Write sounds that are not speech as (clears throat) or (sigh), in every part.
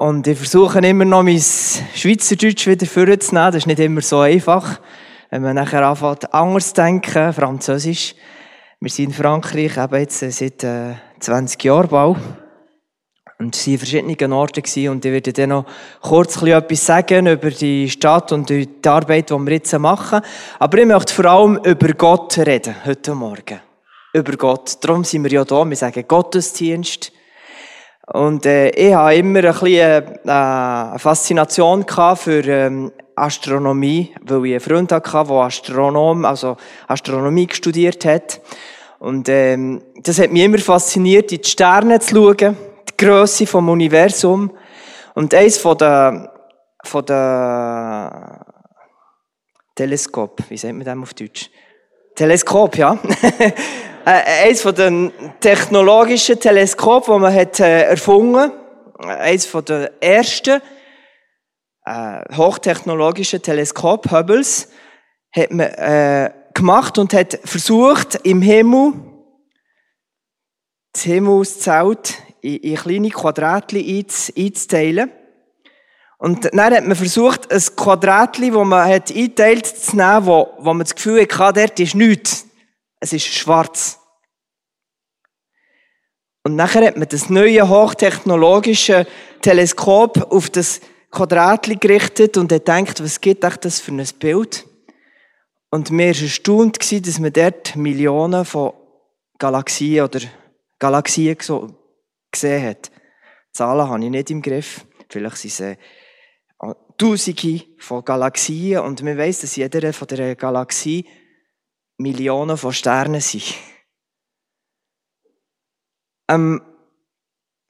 Und ich versuche immer noch mein Schweizerdeutsch wieder vorzunehmen. Das ist nicht immer so einfach. Wenn man nachher anfängt, anders zu denken, Französisch. Wir sind in Frankreich eben jetzt seit äh, 20 Jahren bald. Und es waren verschiedene Orte und ich werde dann noch kurz etwas sagen über die Stadt und die Arbeit, die wir jetzt machen. Aber ich möchte vor allem über Gott reden, heute Morgen. Über Gott. Darum sind wir ja da. Wir sagen Gottesdienst. Und äh, ich habe immer ein bisschen äh, eine Faszination für ähm, Astronomie, weil ich einen Freund hatte, der Astronom, also Astronomie studiert hat. Und ähm, das hat mich immer fasziniert, in die Sterne zu schauen, die Größe vom Universum. Und eins von der, von der Teleskop, wie sagt man das auf Deutsch? Teleskop, ja. (laughs) Äh, eins von den technologischen Teleskopen, die man hat äh, erfunden. Eins von den ersten äh, hochtechnologischen Teleskop Hubbles hat man äh, gemacht und hat versucht im Himmel das Himmelszelt in, in kleine Quadratchen einzuteilen. Und dann hat man versucht, ein Quadratchen, das man hat eingeteilt zu nehmen, wo, wo man das Gefühl hatte, dort ist nichts. Es ist schwarz. Und nachher hat man das neue hochtechnologische Teleskop auf das Quadratli gerichtet und hat gedacht, was gibt euch das für ein Bild? Und mir war erstaunt, dass man dort Millionen von Galaxien oder Galaxien gesehen hat. Zahlen habe ich nicht im Griff. Vielleicht sind es äh, Tausende von Galaxien und man weiss, dass jeder von der Galaxie Millionen von Sternen sind. Ein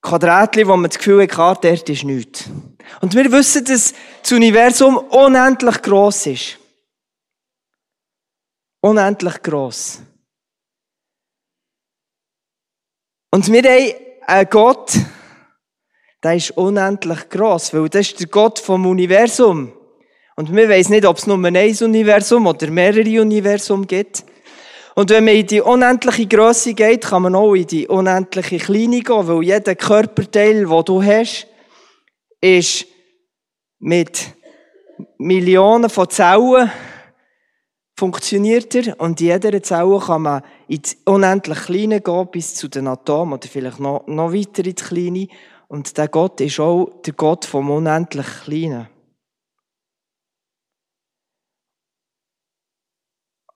Quadratli, wo man das Gefühl hat, dort ist nichts. Und wir wissen, dass das Universum unendlich groß ist. Unendlich groß. Und wir haben einen Gott, der ist unendlich groß, weil das ist der Gott vom Universum. Und wir wissen nicht, ob es nur ein Universum oder mehrere Universum gibt. Und wenn man in die unendliche Größe geht, kann man auch in die unendliche Kleine gehen, weil jeder Körperteil, den du hast, ist mit Millionen von Zellen funktioniert er und in jeder Zelle kann man in die unendlich Kleine gehen, bis zu den Atomen oder vielleicht noch, noch weiter in die Kleine. Und der Gott ist auch der Gott vom unendlich Kleinen.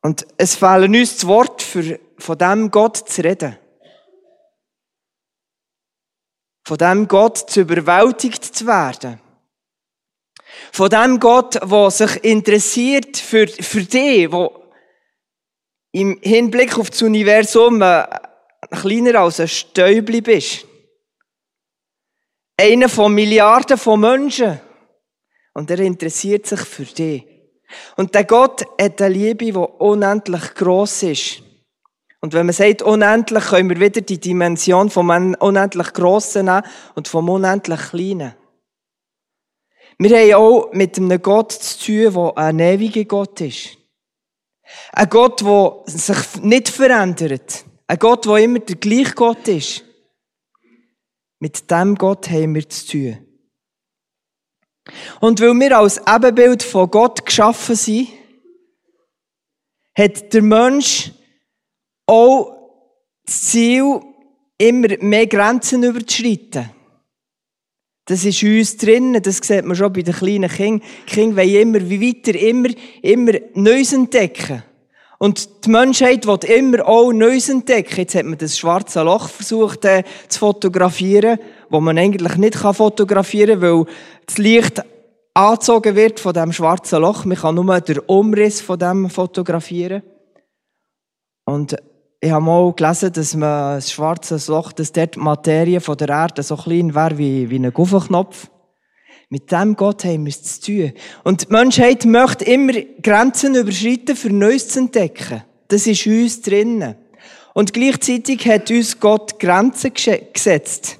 Und es fehlen uns das Wort, für, von dem Gott zu reden. Von dem Gott zu überwältigt zu werden. Von dem Gott, der sich interessiert für, für dich, der im Hinblick auf das Universum äh, kleiner als ein Stäubli bist. Einer von Milliarden von Menschen. Und er interessiert sich für dich. Und der Gott hat eine Liebe, die unendlich groß ist. Und wenn man sagt unendlich, können wir wieder die Dimension vom unendlich Grossen nehmen und vom unendlich Kleinen. Wir haben auch mit einem Gott zu tun, der ein ewiger Gott ist. Ein Gott, der sich nicht verändert. Ein Gott, der immer der gleiche Gott ist. Mit dem Gott haben wir zu tun. Und weil wir als Ebenbild von Gott geschaffen sind, hat der Mensch auch das Ziel, immer mehr Grenzen überzuschreiten. Das ist uns drin, das sieht man schon bei den kleinen Kindern. Die Kinder wollen immer weiter, immer, immer Neues entdecken. Und die Menschheit will immer auch Neues entdecken. Jetzt hat man das schwarze Loch versucht äh, zu fotografieren, wo man eigentlich nicht fotografieren kann, weil das Licht angezogen wird von dem schwarzen Loch. Man kann nur den Umriss von dem fotografieren. Und ich habe mal gelesen, dass man das schwarze Loch, dass dort die Materie von der Erde so klein wäre wie, wie ein Guffenknopf. Mit dem Gott haben wir es zu tun. Und die Menschheit möchte immer Grenzen überschreiten, für Neues zu entdecken. Das ist uns drinnen. Und gleichzeitig hat uns Gott Grenzen gesetzt.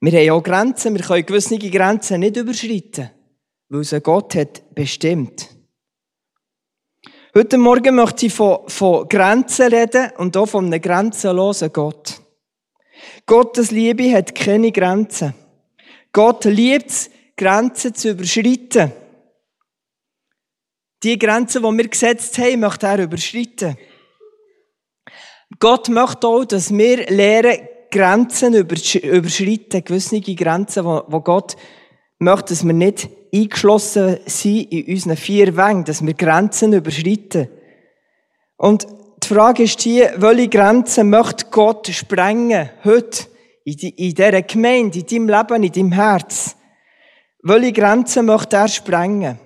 Wir haben auch Grenzen, wir können gewisse Grenzen nicht überschreiten, weil es Gott hat bestimmt. Heute Morgen möchte ich von, von Grenzen reden und auch von einem grenzenlosen Gott. Gottes Liebe hat keine Grenzen. Gott liebt es, Grenzen zu überschreiten. Die Grenzen, die wir gesetzt haben, möchte er überschreiten. Gott möchte auch, dass wir lernen, Grenzen überschreiten, gewisse Grenzen, wo Gott möchte, dass wir nicht eingeschlossen sind in unseren vier Wängen, dass wir Grenzen überschreiten. Und die Frage ist hier, welche Grenzen möchte Gott sprengen, heute, in, in dieser Gemeinde, in deinem Leben, in deinem Herz? Welche Grenzen möchte er sprengen?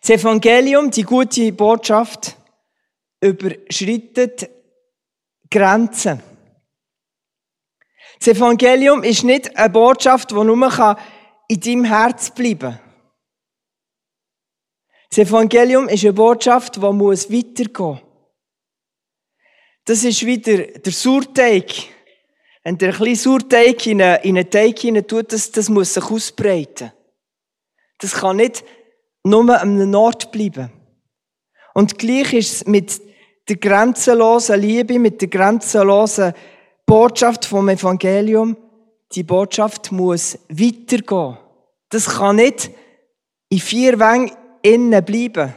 Das Evangelium, die gute Botschaft, überschreitet Grenzen. Das Evangelium ist nicht eine Botschaft, die nur in deinem Herz bleiben kann. Das Evangelium ist eine Botschaft, die muss weitergehen muss. Das ist wieder der Surteig. Wenn der bisschen einen, in einen Teig hinein tut, das, das muss sich ausbreiten. Das kann nicht nur an einem Ort bleiben. Und gleich ist es mit der grenzenlosen Liebe, mit der grenzenlosen Botschaft vom Evangelium. Die Botschaft muss weitergehen. Das kann nicht in vier Wängen innen bleiben.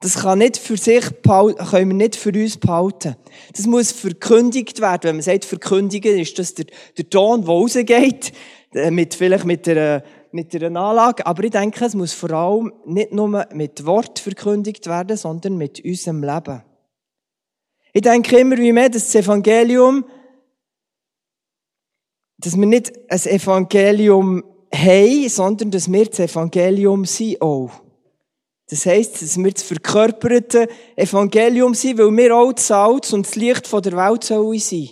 Das kann nicht für sich, können wir nicht für uns behalten. Das muss verkündigt werden. Wenn man sagt, verkündigen, ist das der, der Ton, der rausgeht, äh, mit, vielleicht mit einer, mit einer Anlage. Aber ich denke, es muss vor allem nicht nur mit Wort verkündigt werden, sondern mit unserem Leben. Ich denke immer wie mehr, dass das Evangelium, dass wir nicht ein Evangelium haben, sondern dass wir das Evangelium sind auch. Das heisst, dass wir das verkörperte Evangelium sind, weil wir auch das Salz und das Licht der Welt sollen sein.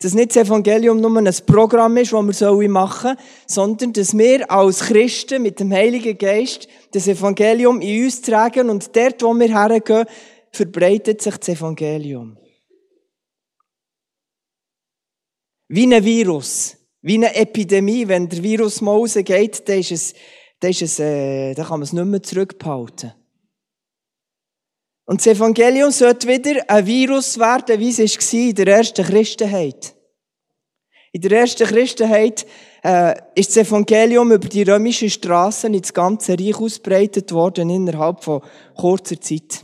Dass nicht das Evangelium nur ein Programm ist, das wir machen sollen, sondern dass wir als Christen mit dem Heiligen Geist das Evangelium in uns tragen und dort, wo wir hergehen, verbreitet sich das Evangelium. Wie ein Virus, wie eine Epidemie. Wenn der Virus mal rausgeht, dann ist es dann, ist es, äh, dann kann man es nicht mehr zurückbehalten. Und das Evangelium sollte wieder ein Virus werden, wie es war in der ersten Christenheit. In der ersten Christenheit äh, ist das Evangelium über die römischen Straßen ins ganze Reich ausbreitet worden innerhalb von kurzer Zeit.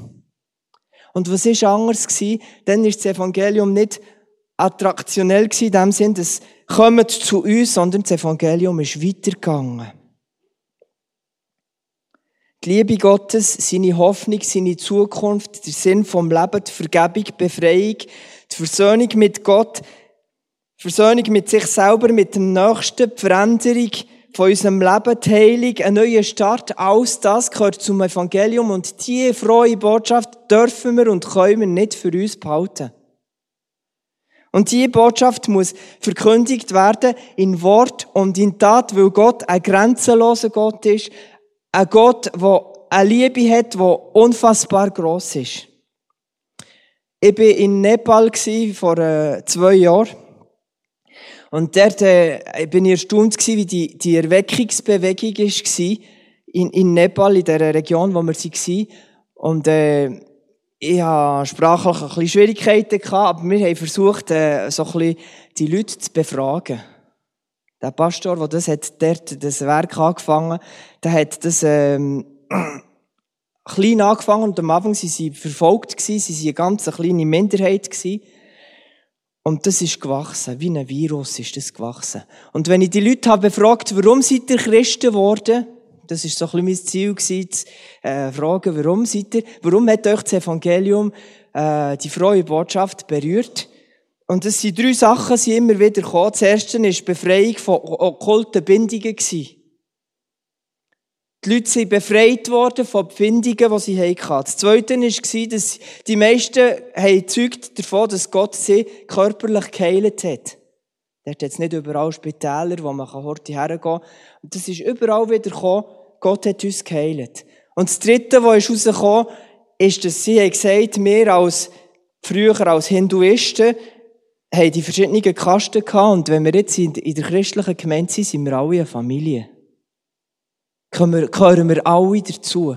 Und was ist anders gewesen? Dann ist das Evangelium nicht attraktionell gewesen, in dem Sinn, dass kommt zu uns, sondern das Evangelium ist weitergegangen. Die Liebe Gottes, seine Hoffnung, seine Zukunft, der Sinn vom Leben, die Vergebung, die Befreiung, die Versöhnung mit Gott, die Versöhnung mit sich selber, mit dem Nächsten, die Veränderung von unserem Leben, die Heilung, ein neuer Start, alles das gehört zum Evangelium und diese frohe Botschaft dürfen wir und können wir nicht für uns behalten. Und diese Botschaft muss verkündigt werden in Wort und in Tat, weil Gott ein grenzenloser Gott ist, ein Gott, der eine Liebe hat, die unfassbar gross ist. Ich war in Nepal vor äh, zwei Jahren. Und dort äh, bin ich erstaunt gewesen, wie die, die Erweckungsbewegung war in, in Nepal, in der Region, wo wir waren. Und äh, ich hatte sprachlich ein bisschen Schwierigkeiten, gehabt, aber wir haben versucht, äh, so ein bisschen die Leute zu befragen der Pastor, der das hat, dort das Werk angefangen, der hat das, ähm, (clears throat) klein angefangen und am Anfang waren sie verfolgt gewesen, sie waren eine ganz kleine Minderheit gewesen. Und das ist gewachsen, wie ein Virus ist das gewachsen. Und wenn ich die Leute habe befragt, warum seid ihr Christen geworden? Das ist so ein bisschen mein Ziel gewesen, zu äh, fragen, warum seid ihr, warum hat euch das Evangelium, äh, die frohe Botschaft berührt? Und es sind drei Sachen, die immer wieder gekommen. Das erste war die Befreiung von okkulten Bindungen. Die Leute sind befreit worden von Bindungen, die sie hatten. Das zweite war, dass die meisten zeugt davon, dass Gott sie körperlich geheilt hat. Dort hat es nicht überall Spitäler, wo man heute hergehen kann. Und das ist überall wieder gekommen, Gott hat uns geheilt. Und das dritte, was herausgekommen ist, ist, dass sie gesagt haben, wir als, früher als Hinduisten, haben die verschiedenen Kasten gehabt und wenn wir jetzt in der christlichen Gemeinde sind, sind wir alle eine Familie. Gehören wir alle dazu.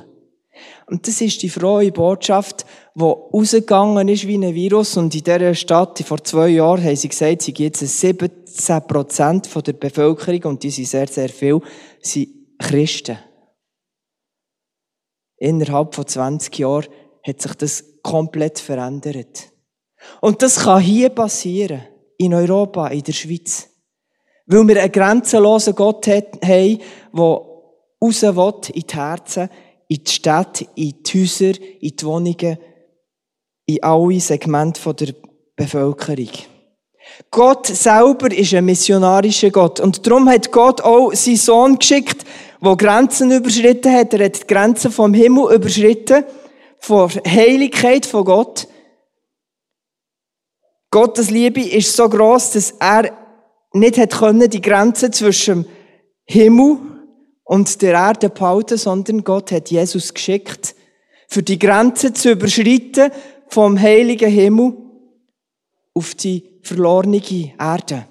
Und das ist die frohe Botschaft, die rausgegangen ist wie ein Virus. Und in dieser Stadt, vor zwei Jahren, haben sie gesagt, sie gibt es 17 Prozent der Bevölkerung, und die sind sehr, sehr viel, sind Christen. Innerhalb von 20 Jahren hat sich das komplett verändert. Und das kann hier passieren. In Europa, in der Schweiz. Weil wir einen grenzenlosen Gott haben, der raus will in die Herzen, in die Städte, in die Häuser, in die Wohnungen, in alle Segmente der Bevölkerung. Gott selber ist ein missionarischer Gott. Und darum hat Gott auch seinen Sohn geschickt, der Grenzen überschritten hat. Er hat die Grenzen vom Himmel überschritten, von Heiligkeit von Gott. Gottes Liebe ist so groß, dass er nicht hat können, die Grenze zwischen Himmel und der Erde behalten, sondern Gott hat Jesus geschickt, für die Grenze zu überschreiten vom heiligen Himmel auf die verlorene Erde.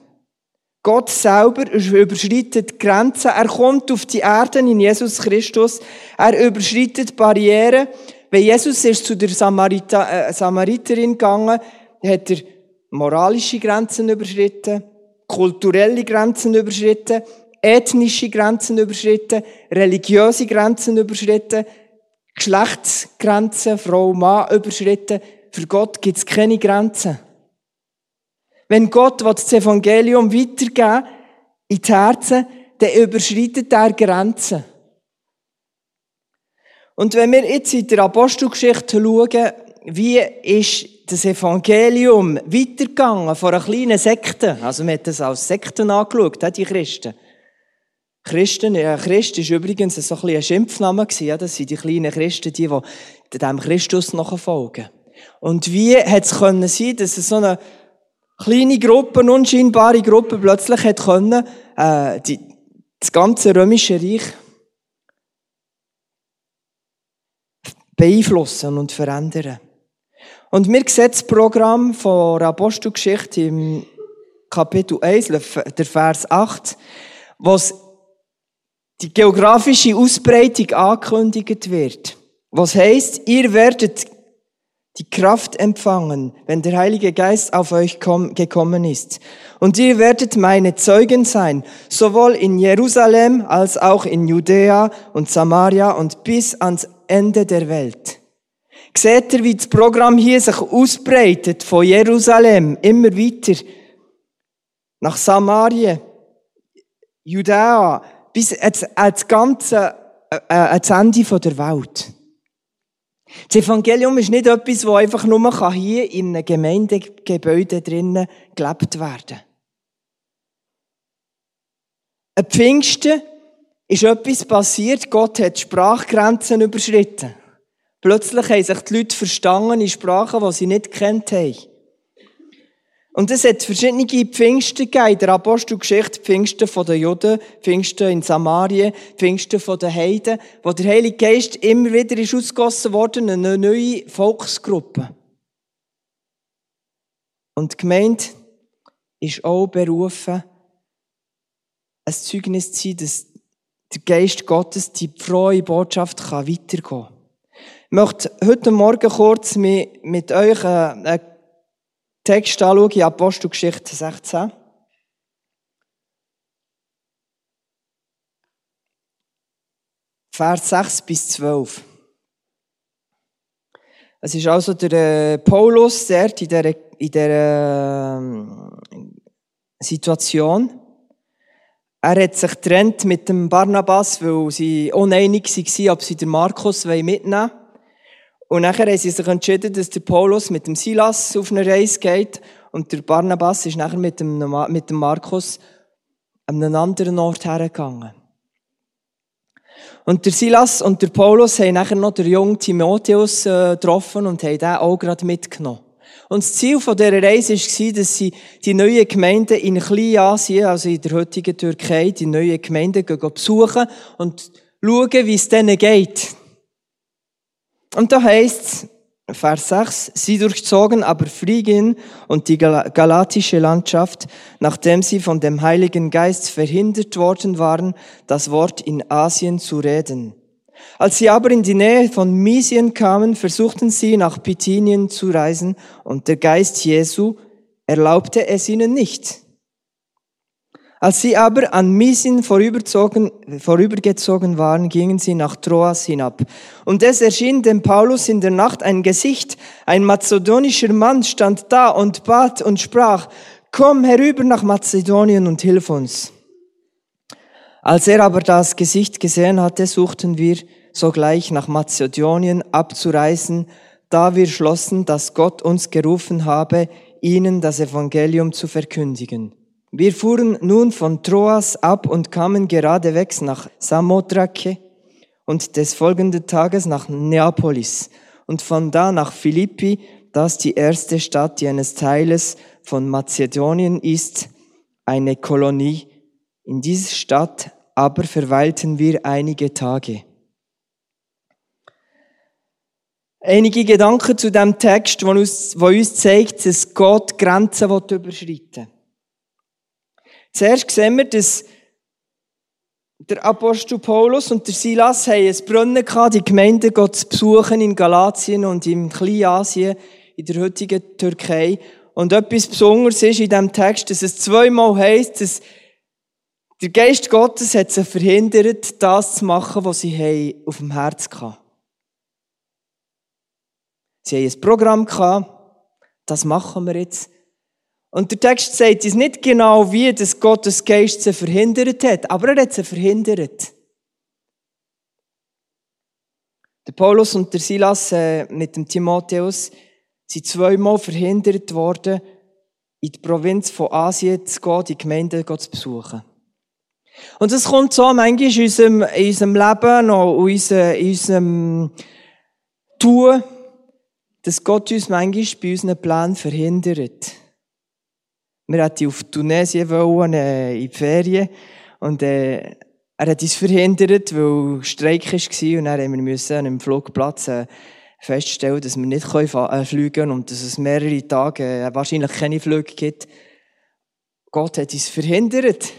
Gott selber überschreitet Grenzen. Er kommt auf die Erde in Jesus Christus. Er überschreitet Barrieren. Wenn Jesus ist zu der Samarita, äh, Samariterin gegangen, hat er moralische Grenzen überschritten, kulturelle Grenzen überschritten, ethnische Grenzen überschritten, religiöse Grenzen überschritten, Geschlechtsgrenzen, Frau, Mann überschritten. Für Gott gibt es keine Grenzen. Wenn Gott das Evangelium weitergeben in die Herzen, dann überschreitet er Grenzen. Und wenn wir jetzt in der Apostelgeschichte schauen, wie ist das Evangelium weitergegangen von einer kleinen Sekte, also man hat das als Sekten angeschaut, die Christen. Christen, ja, Christ ist übrigens so ein, bisschen ein Schimpfname gewesen, ja, das sind die kleinen Christen, die, die dem Christus nachfolgen. Und wie hat es können sein, dass es so eine kleine Gruppe, unscheinbare Gruppe plötzlich hat können, äh, die, das ganze römische Reich beeinflussen und verändern. Und wir sehen das Programm von Apostelgeschichte im Kapitel 1, der Vers 8, was die geografische Ausbreitung angekündigt wird. Was heißt, ihr werdet die Kraft empfangen, wenn der Heilige Geist auf euch gekommen ist. Und ihr werdet meine Zeugen sein, sowohl in Jerusalem als auch in Judäa und Samaria und bis ans Ende der Welt. Seht ihr, wie das Programm hier sich ausbreitet von Jerusalem immer weiter nach Samaria, Judäa, bis ans ganze äh, äh, ans Ende der Welt. Das Evangelium ist nicht etwas, das einfach nur hier in einem Gemeindegebäude drinnen gelebt werden Ein Pfingsten ist etwas passiert, Gott hat Sprachgrenzen überschritten. Plötzlich haben sich die Leute verstanden in Sprachen, die sie nicht kennt haben. Und es hat verschiedene Pfingsten gegeben in der Apostelgeschichte. Pfingsten von den Juden, Pfingsten in Samarien, Pfingsten von den Heiden, wo der Heilige Geist immer wieder ist ausgegossen worden, eine neue Volksgruppe. Und die Gemeinde ist auch berufen, ein Zeugnis zu sein, dass der Geist Gottes die frohe Botschaft kann weitergehen kann. Ich möchte heute Morgen kurz mit euch einen Text anschauen, in Apostelgeschichte 16. Vers 6 bis 12. Es ist also der äh, Paulus dort in dieser, in dieser ähm, Situation. Er hat sich getrennt mit dem Barnabas, weil sie uneinig waren, ob sie den Markus mitnehmen wollen. Und nachher haben sie sich entschieden, dass der Paulus mit dem Silas auf eine Reise geht und der Barnabas ist nachher mit dem, mit dem Markus an einen anderen Ort hergegangen. Und der Silas und der Paulus haben nachher noch den jungen Timotheus äh, getroffen und haben den auch gerade mitgenommen. Und das Ziel von dieser Reise war, dass sie die neuen Gemeinden in Kleinasien, also in der heutigen Türkei, die neuen Gemeinden besuchen und schauen, wie es denen geht. Und da heißt Vers 6, sie durchzogen aber Phrygien und die galatische Landschaft, nachdem sie von dem Heiligen Geist verhindert worden waren, das Wort in Asien zu reden. Als sie aber in die Nähe von Misien kamen, versuchten sie nach Bithynien zu reisen, und der Geist Jesu erlaubte es ihnen nicht. Als sie aber an Misien vorübergezogen waren, gingen sie nach Troas hinab. Und es erschien dem Paulus in der Nacht ein Gesicht. Ein mazedonischer Mann stand da und bat und sprach, komm herüber nach Mazedonien und hilf uns. Als er aber das Gesicht gesehen hatte, suchten wir sogleich nach Mazedonien abzureisen, da wir schlossen, dass Gott uns gerufen habe, ihnen das Evangelium zu verkündigen. Wir fuhren nun von Troas ab und kamen geradewegs nach Samothrake und des folgenden Tages nach Neapolis und von da nach Philippi, das die erste Stadt, die eines Teiles von Mazedonien ist, eine Kolonie. In dieser Stadt aber verweilten wir einige Tage. Einige Gedanken zu dem Text, wo uns zeigt, dass Gott Grenzen überschreiten will. Zuerst sehen wir, dass der Apostel Paulus und der Silas haben ein Brunnen gehabt, die Gemeinde Gott zu besuchen in Galatien und im Kleinasien, in der heutigen Türkei. Und etwas Besonderes ist in diesem Text, dass es zweimal heisst, dass der Geist Gottes hat sie verhindert, das zu machen, was sie auf dem Herz hatten. Sie haben ein Programm gehabt, das machen wir jetzt. Und der Text sagt uns nicht genau, wie das Gottes Geist sie verhindert hat, aber er hat sie verhindert. Der Paulus und der Silas äh, mit dem Timotheus sind zweimal verhindert worden, in die Provinz von Asien zu gehen, die Gemeinde zu besuchen. Und das kommt so manchmal in unserem, in unserem Leben und in unserem Tun, dass Gott uns manchmal bei unseren Plänen verhindert. Wir hätten auf Tunesien wollen, äh, in die Ferien. Und, äh, er hat uns verhindert, weil Streik war und dann haben wir müssen an einem Flugplatz äh, feststellen, dass wir nicht können, äh, fliegen und dass es mehrere Tage äh, wahrscheinlich keine Flüge gibt. Gott hat uns verhindert.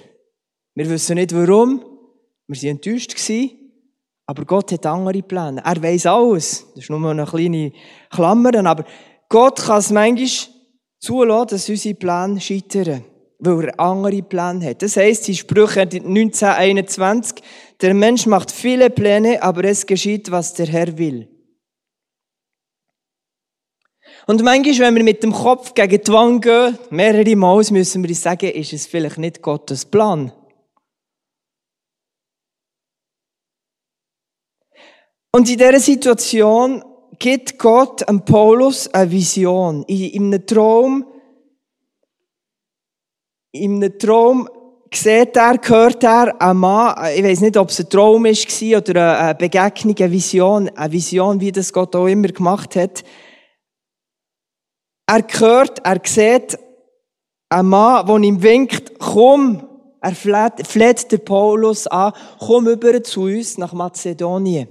Wir wissen nicht warum. Wir waren enttäuscht. Gewesen, aber Gott hat andere Pläne. Er weiß alles. Das ist nur eine kleine Klammer. Aber Gott kann es manchmal zulassen, dass unsere Pläne scheitern, weil er andere Pläne hat. Das heisst, in Sprüche 1921, der Mensch macht viele Pläne, aber es geschieht, was der Herr will. Und manchmal, wenn wir mit dem Kopf gegen die Wand gehen, mehrere Mal müssen wir sagen, ist es vielleicht nicht Gottes Plan. Und in dieser Situation gibt Gott an Paulus eine Vision. In, einem Traum, in einem Traum sieht er, hört er einen Mann, ich weiß nicht, ob es ein Traum war oder eine Begegnung, eine Vision, eine Vision, wie das Gott auch immer gemacht hat. Er hört, er sieht einen Mann, der ihm winkt, komm, er fleht, fleht der Paulus an, komm über zu uns nach Mazedonien.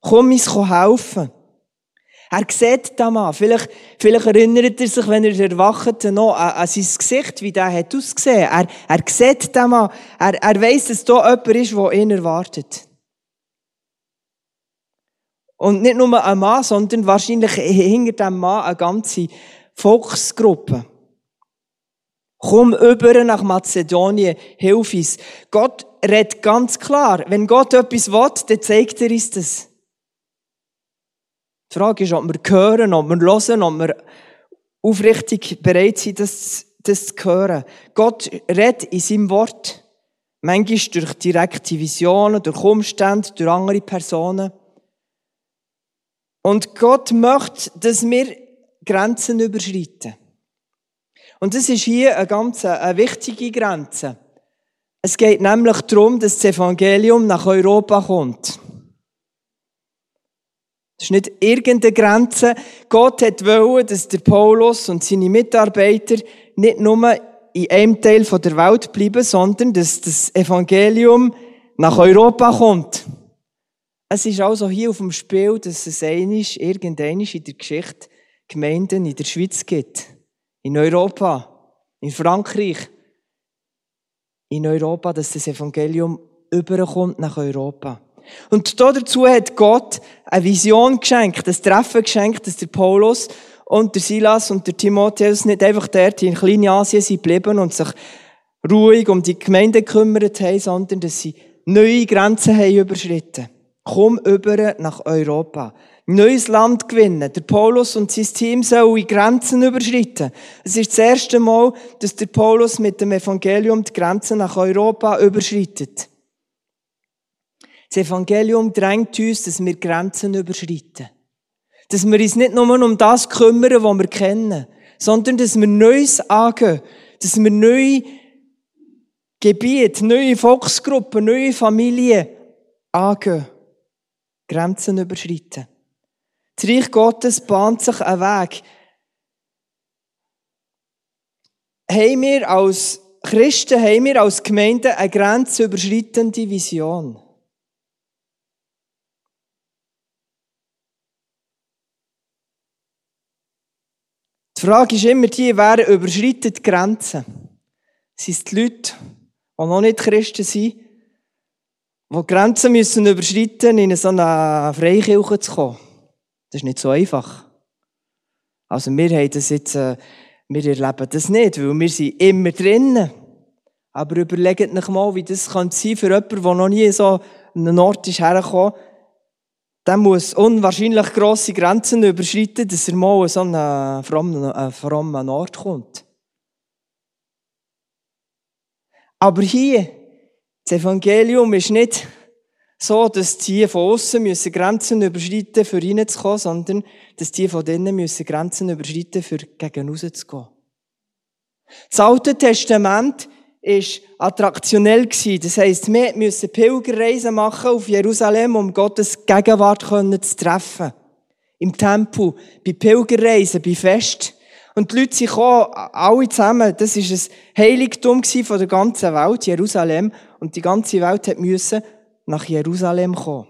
Komm uns helfen. Er sieht den Mann. Vielleicht, vielleicht erinnert er sich, wenn er erwacht, noch an, an sein Gesicht, wie der hat ausgesehen. Er, er sieht den Mann. Er, er weiss, dass da jemand ist, der ihn erwartet. Und nicht nur ein Mann, sondern wahrscheinlich hinter dem Mann eine ganze Volksgruppe. Komm über nach Mazedonien, hilf uns. Gott redet ganz klar. Wenn Gott etwas will, dann zeigt er uns das. Die Frage ist, ob wir hören, ob wir hören, ob wir aufrichtig bereit sind, das, das zu hören. Gott redet in seinem Wort. Manchmal durch direkte Visionen, durch Umstände, durch andere Personen. Und Gott möchte, dass wir Grenzen überschreiten. Und das ist hier eine ganz eine wichtige Grenze. Es geht nämlich darum, dass das Evangelium nach Europa kommt. Das ist nicht irgendeine Grenze. Gott hat wollen, dass der Paulus und seine Mitarbeiter nicht nur in einem Teil der Welt bleiben, sondern dass das Evangelium nach Europa kommt. Es ist also hier auf dem Spiel, dass es einisch, irgendeinisch in der Geschichte Gemeinden in der Schweiz gibt. In Europa. In Frankreich. In Europa, dass das Evangelium überkommt nach Europa. Und dazu hat Gott eine Vision geschenkt, ein Treffen geschenkt, dass der Paulus und der Silas und der Timotheus nicht einfach dort in Kleinasien sind geblieben und sich ruhig um die Gemeinde gekümmert haben, sondern dass sie neue Grenzen haben überschritten. Komm über nach Europa. Neues Land gewinnen. Der Paulus und sein Team sollen Grenzen überschreiten. Es ist das erste Mal, dass der Paulus mit dem Evangelium die Grenzen nach Europa überschreitet. Das Evangelium drängt uns, dass wir Grenzen überschreiten. Dass wir uns nicht nur um das kümmern, was wir kennen, sondern dass wir Neues angehen. Dass wir neue Gebiete, neue Volksgruppen, neue Familien angehen. Grenzen überschreiten. Das Reich Gottes bahnt sich einen Weg. Haben wir als Christen, haben wir als Gemeinde eine grenzüberschreitende Vision? Die Frage ist immer die, wer überschreitet Grenzen? Sind es die Leute, die noch nicht Christen sind, die Grenzen müssen überschreiten, in so eine Freikirche zu kommen? Das ist nicht so einfach. Also wir haben das jetzt, äh, wir erleben das nicht, weil wir sind immer drinnen. Aber überlegt euch mal, wie das kann sein für jemanden, der noch nie so einen Ort ist hergekommen. Der muss unwahrscheinlich grosse Grenzen überschreiten, dass er mal an so einen frommen, äh, frommen Ort kommt. Aber hier, das Evangelium ist nicht so, dass die von außen müssen Grenzen überschreiten, für reinzukommen, sondern dass die von drinnen müssen Grenzen überschreiten, für gegen rauszugehen. Das Alte Testament ist attraktionell gewesen. Das heisst, wir müssen Pilgerreisen machen auf Jerusalem, um Gottes Gegenwart zu treffen. Im Tempel, bei Pilgerreisen, bei Fest. Und die Leute gekommen, alle zusammen. Das ist ein Heiligtum von der ganzen Welt, Jerusalem. Und die ganze Welt müssen nach Jerusalem kommen,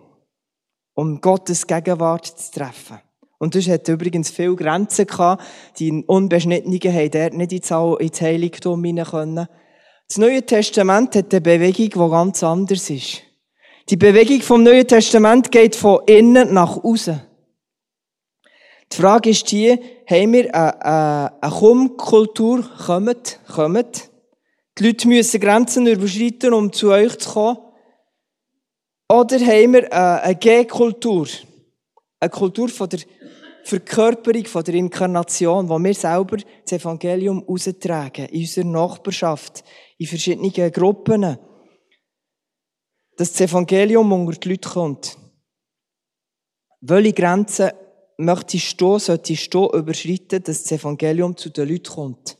um Gottes Gegenwart zu treffen. Und das hat übrigens viele Grenzen gehabt. Die Unbeschnittenen haben dort nicht ins Heiligtum hinein können. Das Neue Testament hat eine Bewegung, die ganz anders ist. Die Bewegung vom Neuen Testament geht von innen nach außen. Die Frage ist die, haben wir eine, eine? Kommt, kommt. Die Leute müssen Grenzen überschreiten, um zu euch zu kommen. Oder haben wir eine G-Kultur? Eine Kultur von der Verkörperung, von der Inkarnation, wo wir selber das Evangelium austragen, in unserer Nachbarschaft, in verschiedenen Gruppen. Dass das Evangelium unter die Leute kommt. Welche Grenzen möchtest du, solltest du überschreiten, dass das Evangelium zu den Leuten kommt?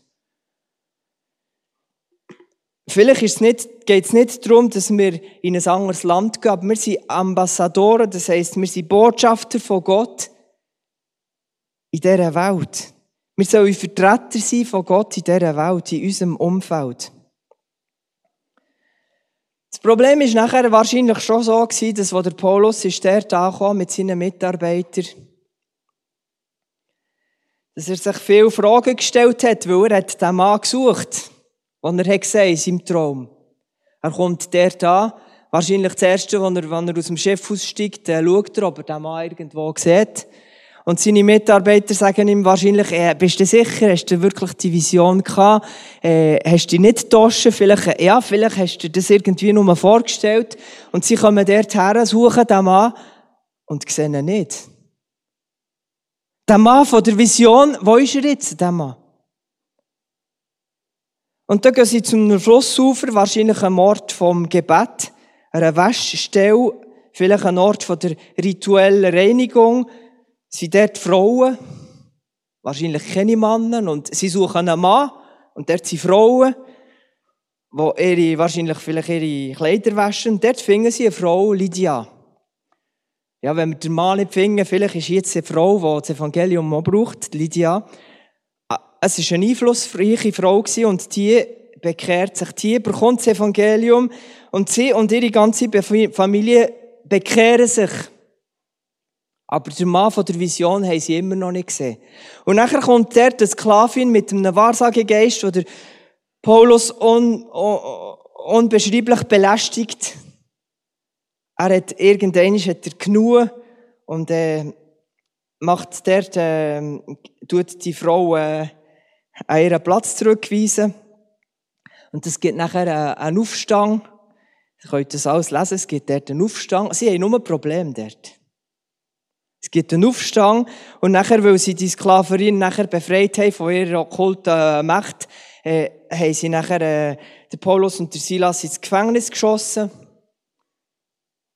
Vielleicht ist es nicht, geht es nicht darum, dass wir in ein anderes Land gehen, aber wir sind Ambassadoren, das heisst, wir sind Botschafter von Gott in dieser Welt. Wir sollen Vertreter sein von Gott in dieser Welt, in unserem Umfeld. Das Problem ist nachher wahrscheinlich schon so gewesen, dass, wo der Paulus ist der da mit seinen Mitarbeitern, dass er sich viele Fragen gestellt hat, weil er hat den Mann gesucht was er hat gesehen in seinem Traum. Er kommt der da, wahrscheinlich das Erste, wenn er, wenn er aus dem Chef aussteigt, schaut er, ob er den Mann irgendwo sieht. Und seine Mitarbeiter sagen ihm wahrscheinlich, äh, bist du sicher, hast du wirklich die Vision gehabt? Äh, hast du nicht getauscht? Vielleicht, äh, ja, vielleicht hast du das irgendwie nur vorgestellt. Und sie kommen dort her, suchen den Mann und sehen ihn nicht. Der Mann von der Vision, wo ist er jetzt, der Mann? Und dann gehen sie zum Flussufer, wahrscheinlich ein Ort vom Gebet, eine Waschstelle, vielleicht ein Ort von der rituellen Reinigung. Sie dort Frauen, wahrscheinlich keine Männer, und sie suchen einen Mann, und dort sind Frauen, die ihre, wahrscheinlich vielleicht ihre Kleider waschen. Und dort finden sie eine Frau, Lydia. Ja, wenn wir den Mann nicht finden, vielleicht ist jetzt eine Frau, die das Evangelium auch braucht, Lydia. Es war eine einflussreiche Frau und die bekehrt sich, die bekommt das Evangelium und sie und ihre ganze Familie bekehren sich. Aber der Mann von der Vision haben sie immer noch nicht gesehen. Und nachher kommt der, der Sklavin mit einem Wahrsagegeist, der der Paulus un, un, unbeschreiblich belästigt. er hat irgendwann hat er genug und äh, macht dort, äh, tut die Frau äh, an ihren Platz zurückweisen. Und es gibt nachher äh, einen Aufstand. Ihr könnt das alles lesen, es gibt dort einen Aufstand. Sie haben nur ein Problem dort. Es gibt einen Aufstand und nachher, weil sie die Sklaverin nachher befreit haben von ihrer okkulten Macht, äh, haben sie nachher äh, den Paulus und der Silas ins Gefängnis geschossen.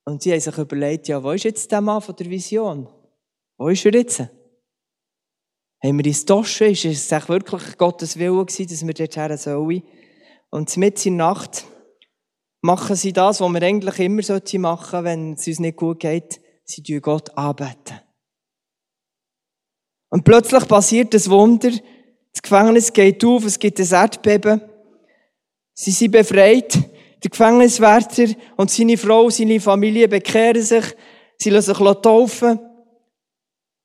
Und sie haben sich überlegt, ja, wo ist jetzt der Mann von der Vision? Wo ist er jetzt? Haben wir ins Tasche? Ist es wirklich Gottes Wille gewesen, dass wir dort her sollen? Und mit in der Nacht machen sie das, was wir eigentlich immer machen sollten, wenn es uns nicht gut geht. Sie tun Gott anbeten. Und plötzlich passiert das Wunder. Das Gefängnis geht auf, es gibt ein Erdbeben. Sie sind befreit. Der Gefängniswärter und seine Frau, seine Familie bekehren sich. Sie lassen sich taufen.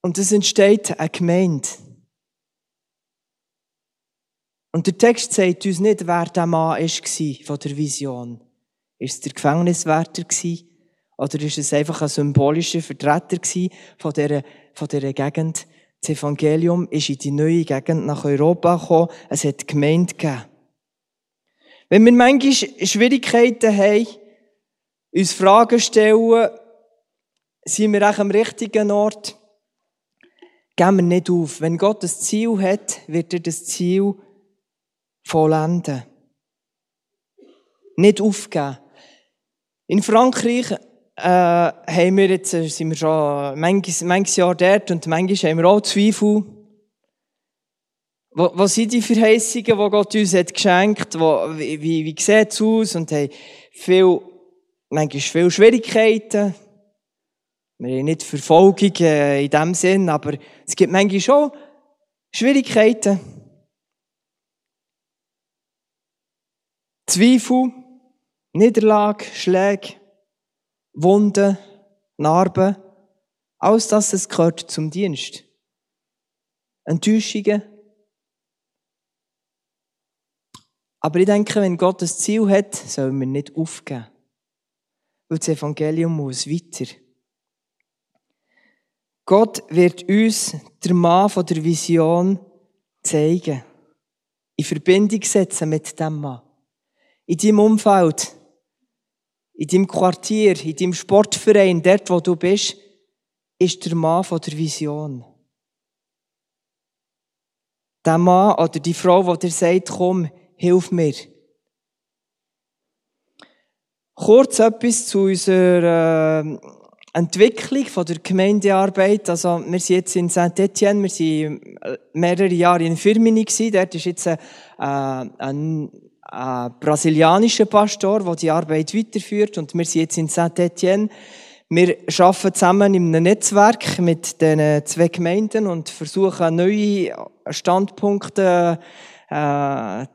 Und es entsteht eine Gemeinde. Und der Text sagt uns nicht, wer der Mann war von der Vision. Ist es der Gefängniswärter gewesen? Oder ist es einfach ein symbolischer Vertreter gewesen von dieser, von dieser Gegend? Das Evangelium ist in die neue Gegend nach Europa gekommen. Es hat Gemeinde gegeben. Wenn wir manchmal Schwierigkeiten haben, uns Fragen stellen, sind wir auch am richtigen Ort, gehen wir nicht auf. Wenn Gott ein Ziel hat, wird er das Ziel vollenden. Nicht aufgeben. In Frankreich äh, haben wir jetzt, äh, sind wir schon manches, manches Jahr dort und manchmal haben wir auch Zweifel. Was sind die Verheißungen, die Gott uns hat geschenkt? Wo, wie, wie, wie sieht es aus? Und haben viel, manchmal viele Schwierigkeiten. Wir haben nicht Verfolgung äh, in dem Sinn, aber es gibt manchmal schon Schwierigkeiten. Zweifel, Niederlage, Schläge, Wunden, Narben, alles das, das gehört zum Dienst. Enttäuschungen. Aber ich denke, wenn Gott ein Ziel hat, sollen wir nicht aufgeben. Weil das Evangelium muss weiter. Gott wird uns der Mann von der Vision zeigen. In Verbindung setzen mit dem Mann in deinem Umfeld, in deinem Quartier, in deinem Sportverein, dort, wo du bist, ist der Mann von der Vision. Der Mann oder die Frau, die dir sagt, komm, hilf mir. Kurz etwas zu unserer äh, Entwicklung von der Gemeindearbeit. Also, wir sind jetzt in Saint-Etienne, wir sind äh, mehrere Jahre in Firmini gewesen. Dort ist jetzt ein, äh, ein ein brasilianischer Pastor, der die Arbeit weiterführt. Und wir sind jetzt in Saint-Etienne. Wir arbeiten zusammen in einem Netzwerk mit den zwei Gemeinden und versuchen neue Standpunkte äh,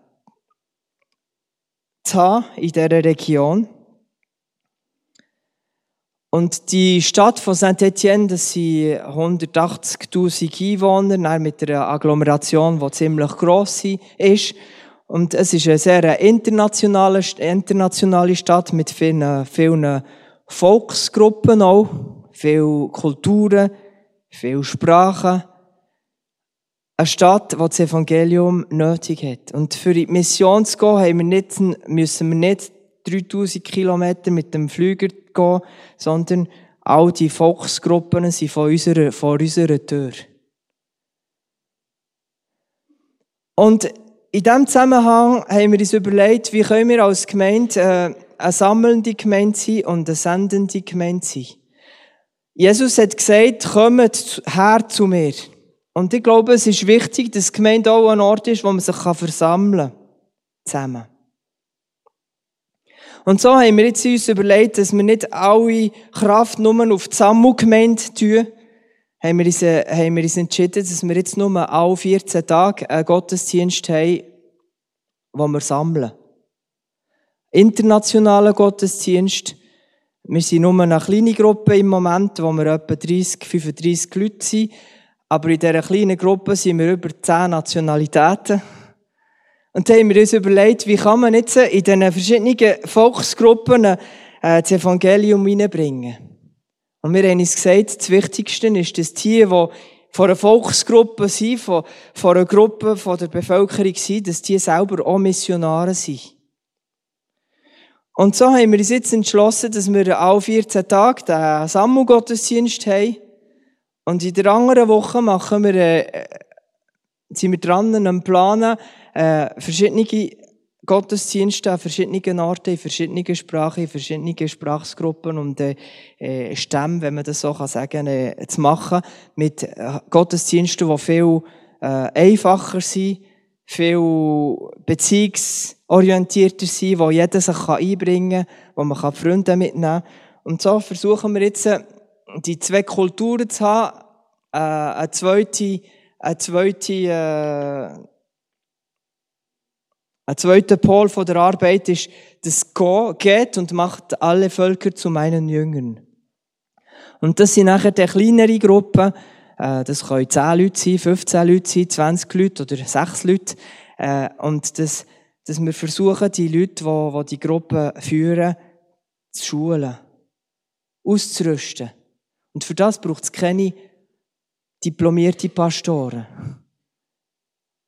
zu haben in dieser Region. Und die Stadt von Saint-Étienne, das sind 180.000 Einwohner, mit einer Agglomeration, die ziemlich gross ist. Und es ist eine sehr internationale, internationale Stadt mit vielen, vielen Volksgruppen auch, vielen Kulturen, vielen Sprachen. Eine Stadt, die das Evangelium nötig hat. Und für die Mission zu gehen, haben wir nicht, müssen wir nicht 3000 Kilometer mit dem Flüger gehen, sondern all die Volksgruppen sind vor unserer, vor unserer Tür. Und in diesem Zusammenhang haben wir uns überlegt, wie können wir als Gemeinde äh, eine sammelnde Gemeinde sein und eine sendende Gemeinde sein. Jesus hat gesagt, kommt her zu mir. Und ich glaube, es ist wichtig, dass die Gemeinde auch ein Ort ist, wo man sich versammeln kann. Zusammen. Und so haben wir jetzt uns überlegt, dass wir nicht alle Kraft nur auf die Sammelgemeinde tun, haben wir, uns, äh, haben wir uns entschieden, dass wir jetzt nur alle 14 Tage einen Gottesdienst haben, wo wir sammeln. Internationalen Gottesdienst. Wir sind nur eine kleine Gruppe im Moment, wo wir etwa 30, 35 Leute sind. Aber in dieser kleinen Gruppe sind wir über 10 Nationalitäten. Und da haben wir uns überlegt, wie kann man jetzt in diesen verschiedenen Volksgruppen äh, das Evangelium hineinbringen. Und wir haben uns gesagt, das Wichtigste ist, dass die, die von einer Volksgruppe sind, von, von einer Gruppe von der Bevölkerung sind, dass die selber auch Missionare sind. Und so haben wir uns jetzt entschlossen, dass wir alle 14 Tage den Sammelgottesdienst haben. Und in der anderen Woche machen wir, äh, sind wir dran am Planen, äh, verschiedene Gottesdienste an verschiedenen Orten, in verschiedenen Sprachen, in verschiedenen Sprachgruppen und äh, Stämmen, wenn man das so kann sagen äh, zu machen, mit äh, Gottesdiensten, die viel äh, einfacher sind, viel beziehungsorientierter sind, wo jeder sich einbringen kann, wo man Freunde mitnehmen kann. Und so versuchen wir jetzt, die zwei Kulturen zu haben, äh, eine zweite, eine zweite äh, ein zweiter Pol von der Arbeit ist, das geht und macht alle Völker zu meinen Jüngern. Und das sind nachher die kleinere Gruppen, äh, das können 10 Leute sein, 15 Leute sein, 20 Leute oder 6 Leute. Äh, und das, dass wir versuchen, die Leute, die, die die Gruppe führen, zu schulen, auszurüsten. Und für das braucht es keine diplomierte Pastoren.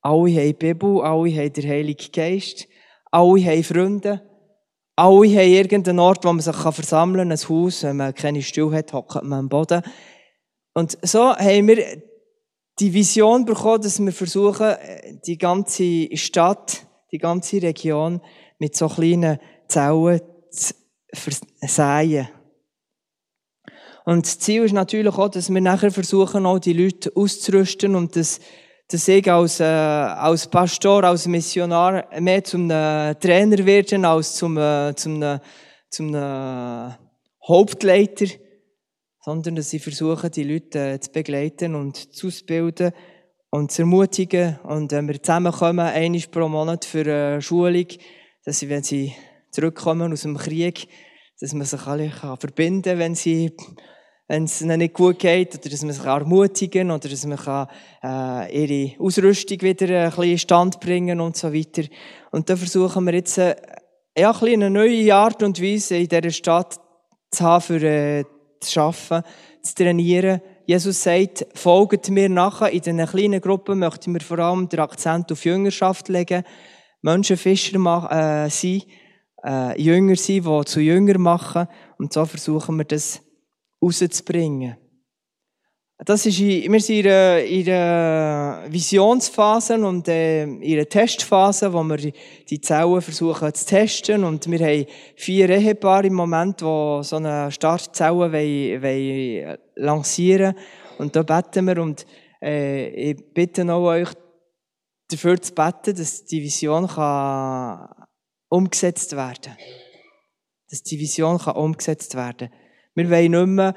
Alle haben die Bibel, alle haben den Heiligen Geist, alle haben Freunde, alle haben irgendeinen Ort, wo man sich versammeln kann, ein Haus. Wenn man keine Stuhl hat, hockt man am Boden. Und so haben wir die Vision bekommen, dass wir versuchen, die ganze Stadt, die ganze Region mit so kleinen Zellen zu versehen. Und das Ziel ist natürlich auch, dass wir nachher versuchen, auch die Leute auszurüsten und das dass ich als, äh, als Pastor, als Missionar mehr zum äh, Trainer werde als zum, äh, zum, äh, zum äh, Hauptleiter, sondern dass ich versuche, die Leute äh, zu begleiten und zu ausbilden und zu ermutigen. Und wenn wir zusammenkommen, einmal pro Monat für eine Schulung, dass sie, wenn sie zurückkommen aus dem Krieg, dass man sich alle verbinden kann, wenn sie wenn es ihnen nicht gut geht, oder dass man sich ermutigen kann, oder dass man kann, äh, ihre Ausrüstung wieder ein bisschen in Stand bringen und so weiter. Und da versuchen wir jetzt, äh, ja, ein eine neue Art und Weise in dieser Stadt zu haben, für äh, zu arbeiten, zu trainieren. Jesus sagt, folgt mir nachher. In diesen kleinen Gruppen möchten wir vor allem den Akzent auf Jüngerschaft legen, Menschenfischer äh, sein, äh, Jünger sein, die zu Jünger machen. Und so versuchen wir das rauszubringen. Das ist, wir sind in einer, in einer Visionsphase und äh, in einer Testphase, wo wir die Zellen versuchen zu testen. Und wir haben vier Ehepaare im Moment, die so eine Startzelle wollen, wollen lancieren Und da beten wir. Und äh, ich bitte auch euch, dafür zu beten, dass die Vision kann umgesetzt werden kann. Dass die Vision kann umgesetzt werden kann. Wir wollen nicht mehr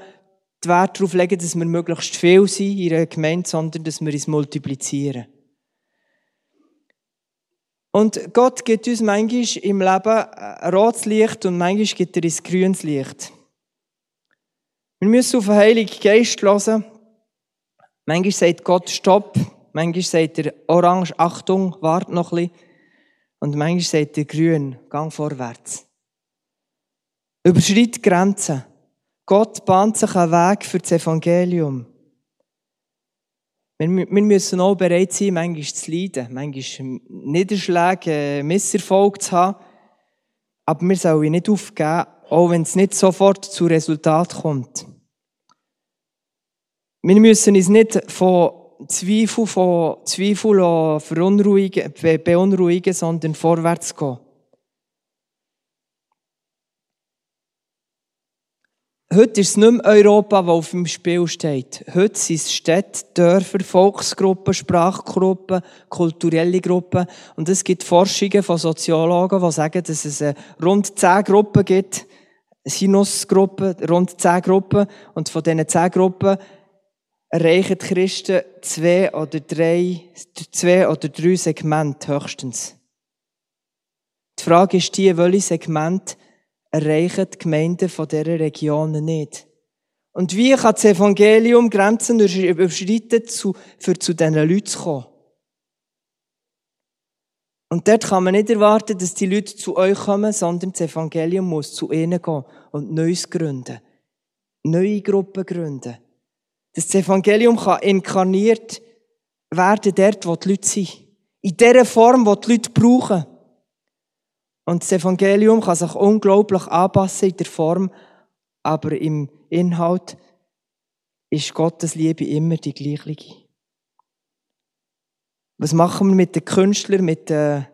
den Wert darauf legen, dass wir möglichst viel sind in einer Gemeinde, sondern dass wir uns multiplizieren. Und Gott gibt uns manchmal im Leben ein rotes Licht und manchmal gibt er uns grünes Licht. Wir müssen auf den Heiligen Geist hören. Manchmal sagt Gott Stopp. Manchmal sagt er Orange, Achtung, wart noch ein bisschen. Und manchmal sagt er Grün, gang vorwärts. Überschritt Grenzen. Gott bahnt sich einen Weg für das Evangelium. Wir, müssen auch bereit sein, manchmal zu leiden, manchmal Niederschläge, Misserfolg zu haben. Aber wir sollen nicht aufgeben, auch wenn es nicht sofort zu Resultat kommt. Wir müssen uns nicht von Zweifel, von Zweifel beunruhigen, sondern vorwärts gehen. Heute ist es nicht mehr Europa, das auf dem Spiel steht. Heute sind es Städte, Dörfer, Volksgruppen, Sprachgruppen, kulturelle Gruppen. Und es gibt Forschungen von Soziologen, die sagen, dass es äh, rund zehn Gruppen gibt, Sinusgruppen, rund zehn Gruppen. Und von diesen zehn Gruppen erreichen die Christen zwei oder drei, zwei oder drei Segmente höchstens. Die Frage ist die, welche Segmente erreichen die Gemeinden von dieser Region nicht. Und wie kann das Evangelium Grenzen überschreiten, für zu diesen Leuten zu kommen? Und dort kann man nicht erwarten, dass die Leute zu euch kommen, sondern das Evangelium muss zu ihnen gehen und Neues gründen. Neue Gruppen gründen. Das Evangelium kann inkarniert werden dort, wo die Leute sind. In der Form, die die Leute brauchen. Und das Evangelium kann sich unglaublich anpassen in der Form, aber im Inhalt ist Gottes Liebe immer die gleiche. Was machen wir mit den Künstlern, mit den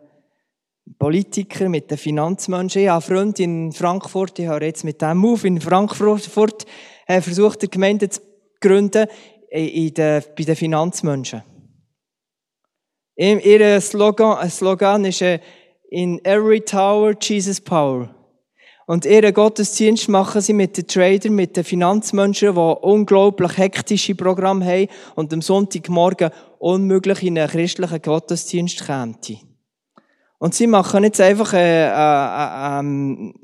Politikern, mit den Finanzmenschen? Ich habe einen Freund in Frankfurt, ich habe jetzt mit dem Move in Frankfurt äh, versucht, eine Gemeinde zu gründen in den, bei den Finanzmenschen. Ihr Slogan, Slogan ist äh, in every tower Jesus Power. Und ihren Gottesdienst machen sie mit den Tradern, mit den Finanzmenschen, die unglaublich hektische Programme haben und am Sonntagmorgen unmöglich in einen christlichen Gottesdienst kämen. Und sie machen jetzt einfach äh, äh, äh,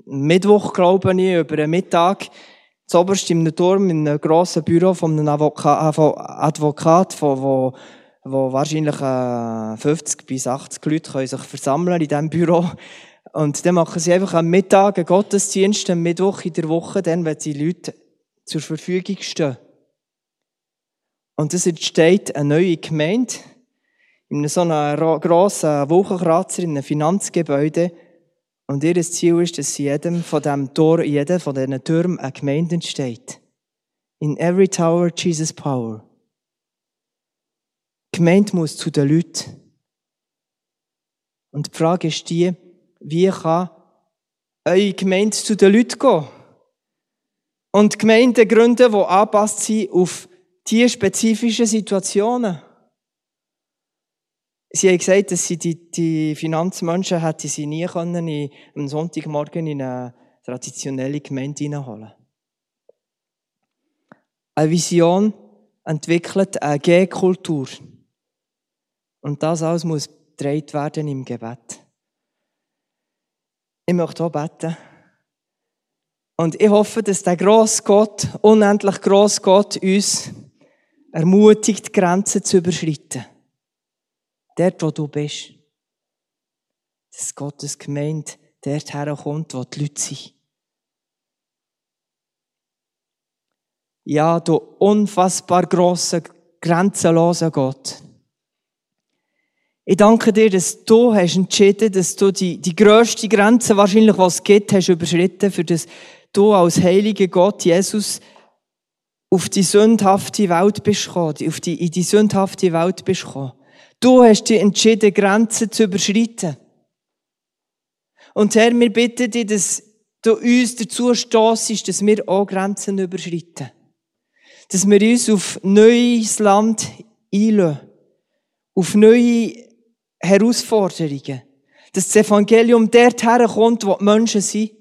Mittwoch, glaube ich, über einen Mittag, zuoberst in einem Turm, in einem grossen Büro von einem Advokat, von, wo, wahrscheinlich äh, 50 bis 80 Leute können sich versammeln in diesem Büro und dann machen sie einfach am Mittag einen Gottesdienst, am Mittwoch in der Woche, dann, wenn die Leute zur Verfügung stehen. Und es entsteht eine neue Gemeinde in so einem grossen Wochenkratzer, in einem Finanzgebäude. Und ihr Ziel ist, dass in jedem von dem Tor, in jedem von diesen Türmen eine Gemeinde entsteht. In every tower Jesus power. Gemeinde muss zu den Leuten. Und die Frage ist die, wie kann eure Gemeinde zu den Leuten gehen? Und Gemeinden gründen, die angepasst sind auf die spezifischen Situationen. Sie haben gesagt, dass sie die, die Finanzmenschen hätten sie nie können in, am Sonntagmorgen in eine traditionelle Gemeinde hineinholen. Eine Vision entwickelt eine G-Kultur. Und das alles muss gedreht werden im Gebet. Ich möchte auch beten. Und ich hoffe, dass der grosse Gott, unendlich grosse Gott, uns ermutigt, Grenzen zu überschreiten. Dort, wo du bist. Dass Gottes Gemeinde dort herkommt, wo die Leute sind. Ja, du unfassbar grosser, grenzenloser Gott. Ich danke dir, dass du hast entschieden, dass du die, die grösste Grenze wahrscheinlich, was es gibt, hast überschritten, für das du als heiliger Gott, Jesus, auf die sündhafte Welt bist gekommen, auf die, in die sündhafte Welt bist gekommen. Du hast dich entschieden, Grenzen zu überschreiten. Und Herr, wir bitten dich, dass du uns dazu stossest, dass wir auch Grenzen überschreiten. Dass wir uns auf neues Land einlösen. Auf neue Herausforderungen. Dass das Evangelium dort herkommt, wo die Menschen sind.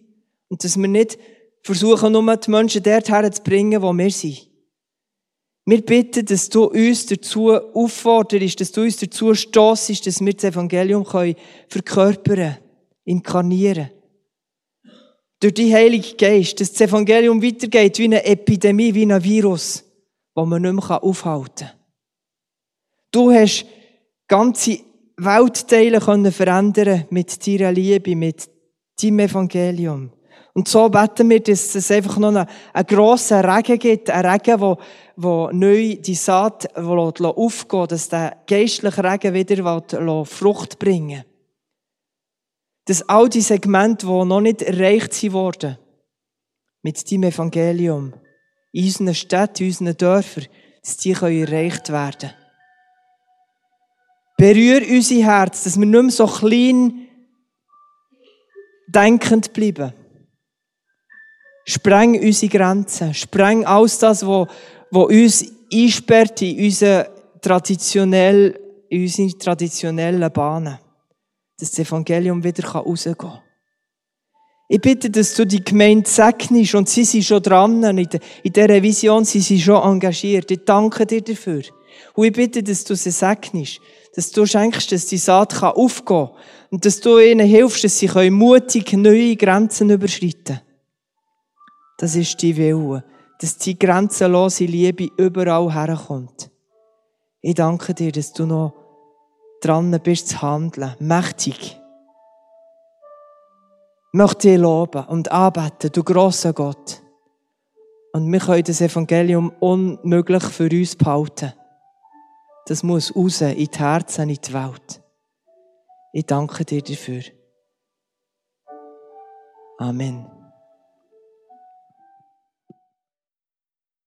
Und dass wir nicht versuchen, nur die Menschen dort herzubringen, wo wir sind. Wir bitten, dass du uns dazu aufforderst, dass du uns dazu stossest, dass wir das Evangelium können verkörpern, inkarnieren. Durch die Heilige Geist, dass das Evangelium weitergeht wie eine Epidemie, wie ein Virus, das man nicht mehr aufhalten kann. Du hast ganze Weltteile können verändern mit deiner Liebe, mit deinem Evangelium. Und so beten wir, dass es einfach noch einen, einen grossen Regen gibt, einen Regen, wo, wo neu die Saat aufgeht, dass der geistliche Regen wieder Frucht bringen Dass all die Segmente, die noch nicht erreicht wurden, mit deinem Evangelium, in unseren Städten, in unseren Dörfern, dass die erreicht werden können. Berühr unser Herz, dass wir nicht mehr so klein denkend bleiben. Spreng unsere Grenzen. Spreng alles das, was, uns einsperrt in unsere, traditionell, in unsere traditionellen Bahnen. Dass das Evangelium wieder rausgehen kann. Ich bitte, dass du die Gemeinde segnest und sie sind schon dran. In dieser Vision sie sind schon engagiert. Ich danke dir dafür. Und ich bitte, dass du sie segnest dass du schenkst, dass die Saat aufgehen kann und dass du ihnen hilfst, dass sie mutig neue Grenzen überschreiten können. Das ist die Wille, dass die grenzenlose Liebe überall herkommt. Ich danke dir, dass du noch dran bist zu handeln. Mächtig. Ich möchte dich loben und anbeten, du grosser Gott. Und wir können das Evangelium unmöglich für uns behalten. Das muss raus in die Herzen, in die Welt. Ich danke dir dafür. Amen.